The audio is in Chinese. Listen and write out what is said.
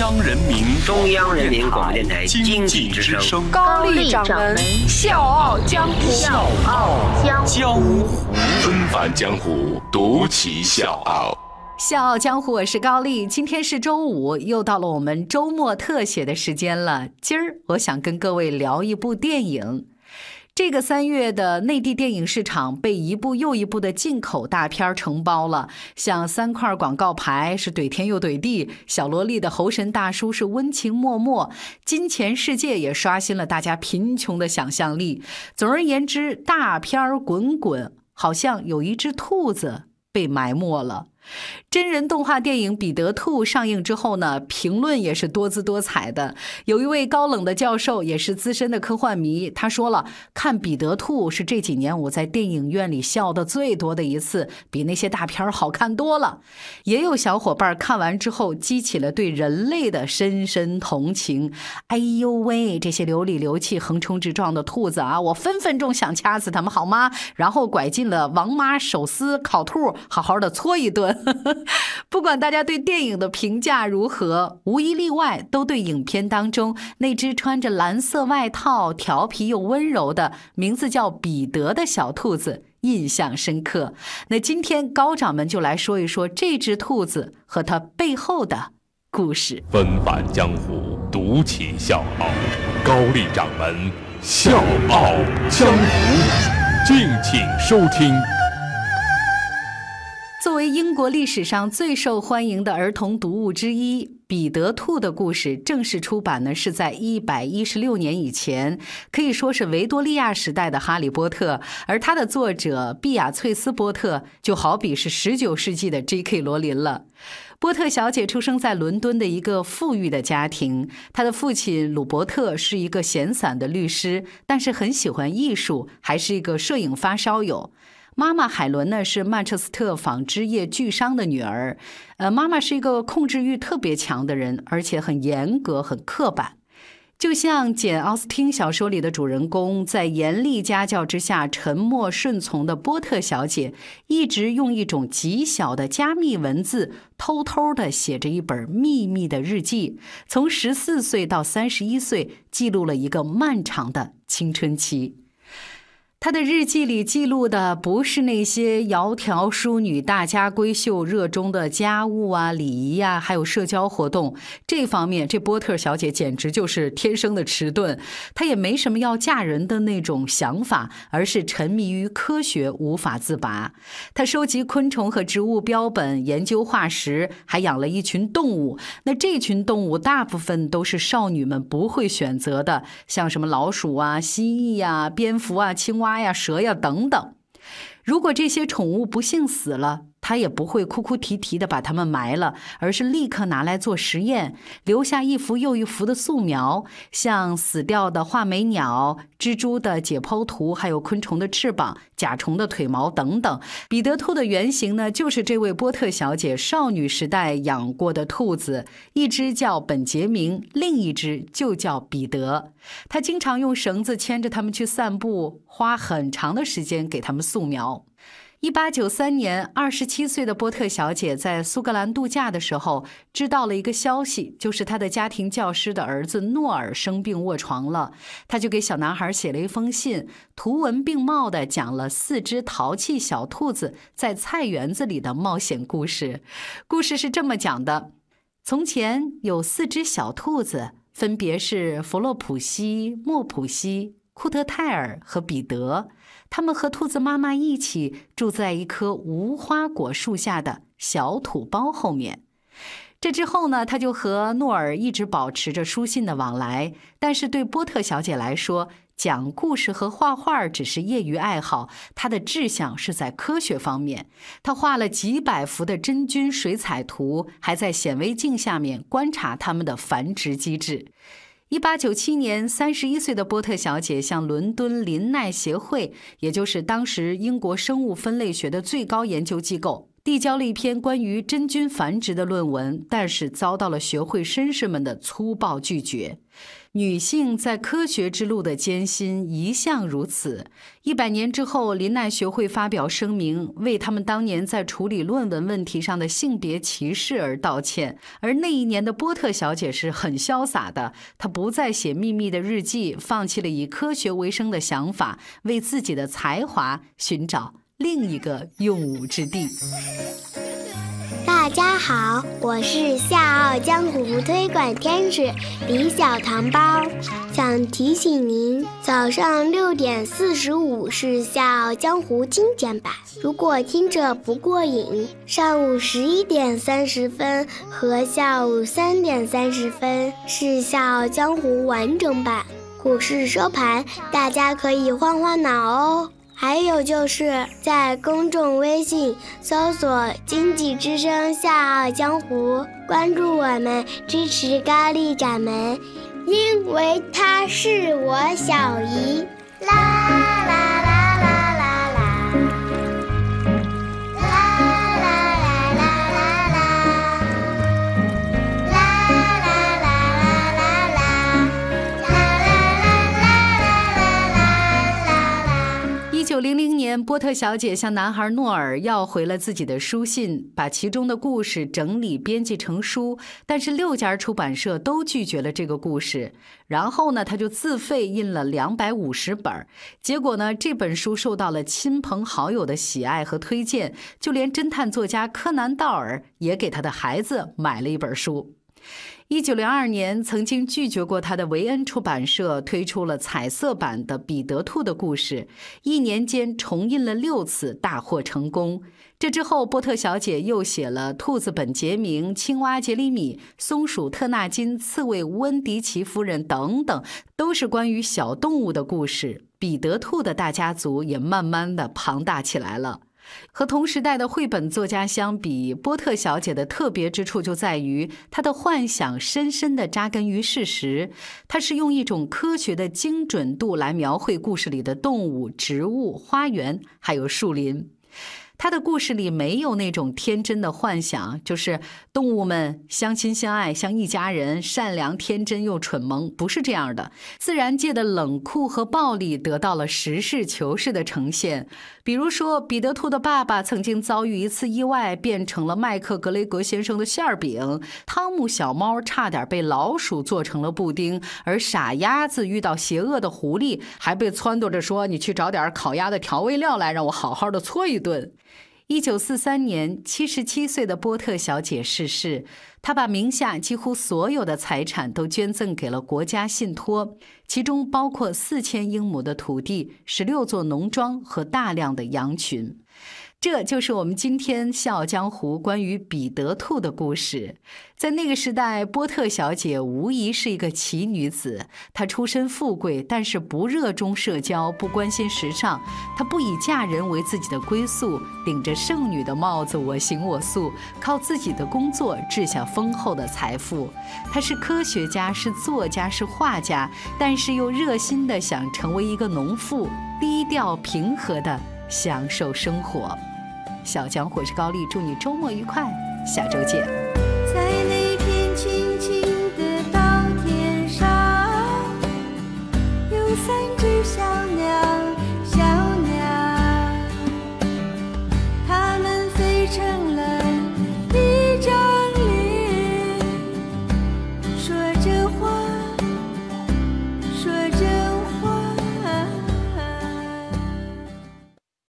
央人民中央人民广播电台经济之声高丽掌门笑傲江湖，笑傲江江湖纷繁江湖，独骑笑傲。笑傲江湖，我是高丽。今天是周五，又到了我们周末特写的时间了。今儿我想跟各位聊一部电影。这个三月的内地电影市场被一部又一部的进口大片承包了，像三块广告牌是怼天又怼地，小萝莉的猴神大叔是温情脉脉，金钱世界也刷新了大家贫穷的想象力。总而言之，大片滚滚，好像有一只兔子被埋没了。真人动画电影《彼得兔》上映之后呢，评论也是多姿多彩的。有一位高冷的教授，也是资深的科幻迷，他说了：“看《彼得兔》是这几年我在电影院里笑的最多的一次，比那些大片儿好看多了。”也有小伙伴看完之后，激起了对人类的深深同情。哎呦喂，这些流里流气、横冲直撞的兔子啊，我分分钟想掐死他们，好吗？然后拐进了王妈手撕烤兔，好好的搓一顿。不管大家对电影的评价如何，无一例外都对影片当中那只穿着蓝色外套、调皮又温柔的名字叫彼得的小兔子印象深刻。那今天高掌门就来说一说这只兔子和它背后的故事。纷繁江湖，独起笑傲。高丽掌门笑傲江湖，敬请收听。作为英国历史上最受欢迎的儿童读物之一，《彼得兔》的故事正式出版呢，是在一百一十六年以前，可以说是维多利亚时代的《哈利波特》。而它的作者碧雅翠丝·波特，就好比是十九世纪的 J.K. 罗琳了。波特小姐出生在伦敦的一个富裕的家庭，她的父亲鲁伯特是一个闲散的律师，但是很喜欢艺术，还是一个摄影发烧友。妈妈海伦呢是曼彻斯特纺织业巨商的女儿，呃，妈妈是一个控制欲特别强的人，而且很严格、很刻板。就像简·奥斯汀小说里的主人公，在严厉家教之下沉默顺从的波特小姐，一直用一种极小的加密文字，偷偷地写着一本秘密的日记，从十四岁到三十一岁，记录了一个漫长的青春期。他的日记里记录的不是那些窈窕淑女、大家闺秀热衷的家务啊、礼仪呀，还有社交活动。这方面，这波特小姐简直就是天生的迟钝。她也没什么要嫁人的那种想法，而是沉迷于科学，无法自拔。她收集昆虫和植物标本，研究化石，还养了一群动物。那这群动物大部分都是少女们不会选择的，像什么老鼠啊、蜥蜴呀、蝙蝠啊、青蛙。蛙呀，蛇呀，等等。如果这些宠物不幸死了，他也不会哭哭啼啼的把它们埋了，而是立刻拿来做实验，留下一幅又一幅的素描，像死掉的画眉鸟、蜘蛛的解剖图，还有昆虫的翅膀、甲虫的腿毛等等。彼得兔的原型呢，就是这位波特小姐少女时代养过的兔子，一只叫本杰明，另一只就叫彼得。他经常用绳子牵着它们去散步，花很长的时间给它们素描。一八九三年，二十七岁的波特小姐在苏格兰度假的时候，知道了一个消息，就是她的家庭教师的儿子诺尔生病卧床了。她就给小男孩写了一封信，图文并茂地讲了四只淘气小兔子在菜园子里的冒险故事。故事是这么讲的：从前有四只小兔子，分别是弗洛普西、莫普西、库特泰尔和彼得。他们和兔子妈妈一起住在一棵无花果树下的小土包后面。这之后呢，他就和诺尔一直保持着书信的往来。但是对波特小姐来说，讲故事和画画只是业余爱好，她的志向是在科学方面。她画了几百幅的真菌水彩图，还在显微镜下面观察它们的繁殖机制。一八九七年，三十一岁的波特小姐向伦敦林奈协会，也就是当时英国生物分类学的最高研究机构递交了一篇关于真菌繁殖的论文，但是遭到了学会绅士们的粗暴拒绝。女性在科学之路的艰辛一向如此。一百年之后，林奈学会发表声明，为他们当年在处理论文问题上的性别歧视而道歉。而那一年的波特小姐是很潇洒的，她不再写秘密的日记，放弃了以科学为生的想法，为自己的才华寻找。另一个用武之地。大家好，我是《笑傲江湖》推广天使李小糖包，想提醒您，早上六点四十五是《笑傲江湖》精简版，如果听着不过瘾，上午十一点三十分和下午三点三十分是《笑傲江湖》完整版。股市收盘，大家可以换换脑哦。还有就是在公众微信搜索“经济之声笑傲江湖”，关注我们，支持高丽掌门，因为她是我小姨。一九零零年，波特小姐向男孩诺尔要回了自己的书信，把其中的故事整理编辑成书，但是六家出版社都拒绝了这个故事。然后呢，他就自费印了两百五十本，结果呢，这本书受到了亲朋好友的喜爱和推荐，就连侦探作家柯南道尔也给他的孩子买了一本书。一九零二年，曾经拒绝过他的维恩出版社推出了彩色版的《彼得兔的故事》，一年间重印了六次，大获成功。这之后，波特小姐又写了《兔子本杰明》《青蛙杰里米》《松鼠特纳金》《刺猬温迪奇夫人》等等，都是关于小动物的故事。彼得兔的大家族也慢慢的庞大起来了。和同时代的绘本作家相比，波特小姐的特别之处就在于她的幻想深深地扎根于事实。她是用一种科学的精准度来描绘故事里的动物、植物、花园，还有树林。他的故事里没有那种天真的幻想，就是动物们相亲相爱，像一家人，善良、天真又蠢萌，不是这样的。自然界的冷酷和暴力得到了实事求是的呈现。比如说，彼得兔的爸爸曾经遭遇一次意外，变成了麦克格雷格先生的馅儿饼；汤姆小猫差点被老鼠做成了布丁；而傻鸭子遇到邪恶的狐狸，还被撺掇着说：“你去找点烤鸭的调味料来，让我好好的搓一顿。”一九四三年，七十七岁的波特小姐逝世。她把名下几乎所有的财产都捐赠给了国家信托，其中包括四千英亩的土地、十六座农庄和大量的羊群。这就是我们今天《笑傲江湖》关于彼得兔的故事。在那个时代，波特小姐无疑是一个奇女子。她出身富贵，但是不热衷社交，不关心时尚。她不以嫁人为自己的归宿，顶着圣女的帽子，我行我素，靠自己的工作掷下丰厚的财富。她是科学家，是作家，是画家，但是又热心的想成为一个农妇，低调平和的享受生活。小江，我是高丽，祝你周末愉快，下周见。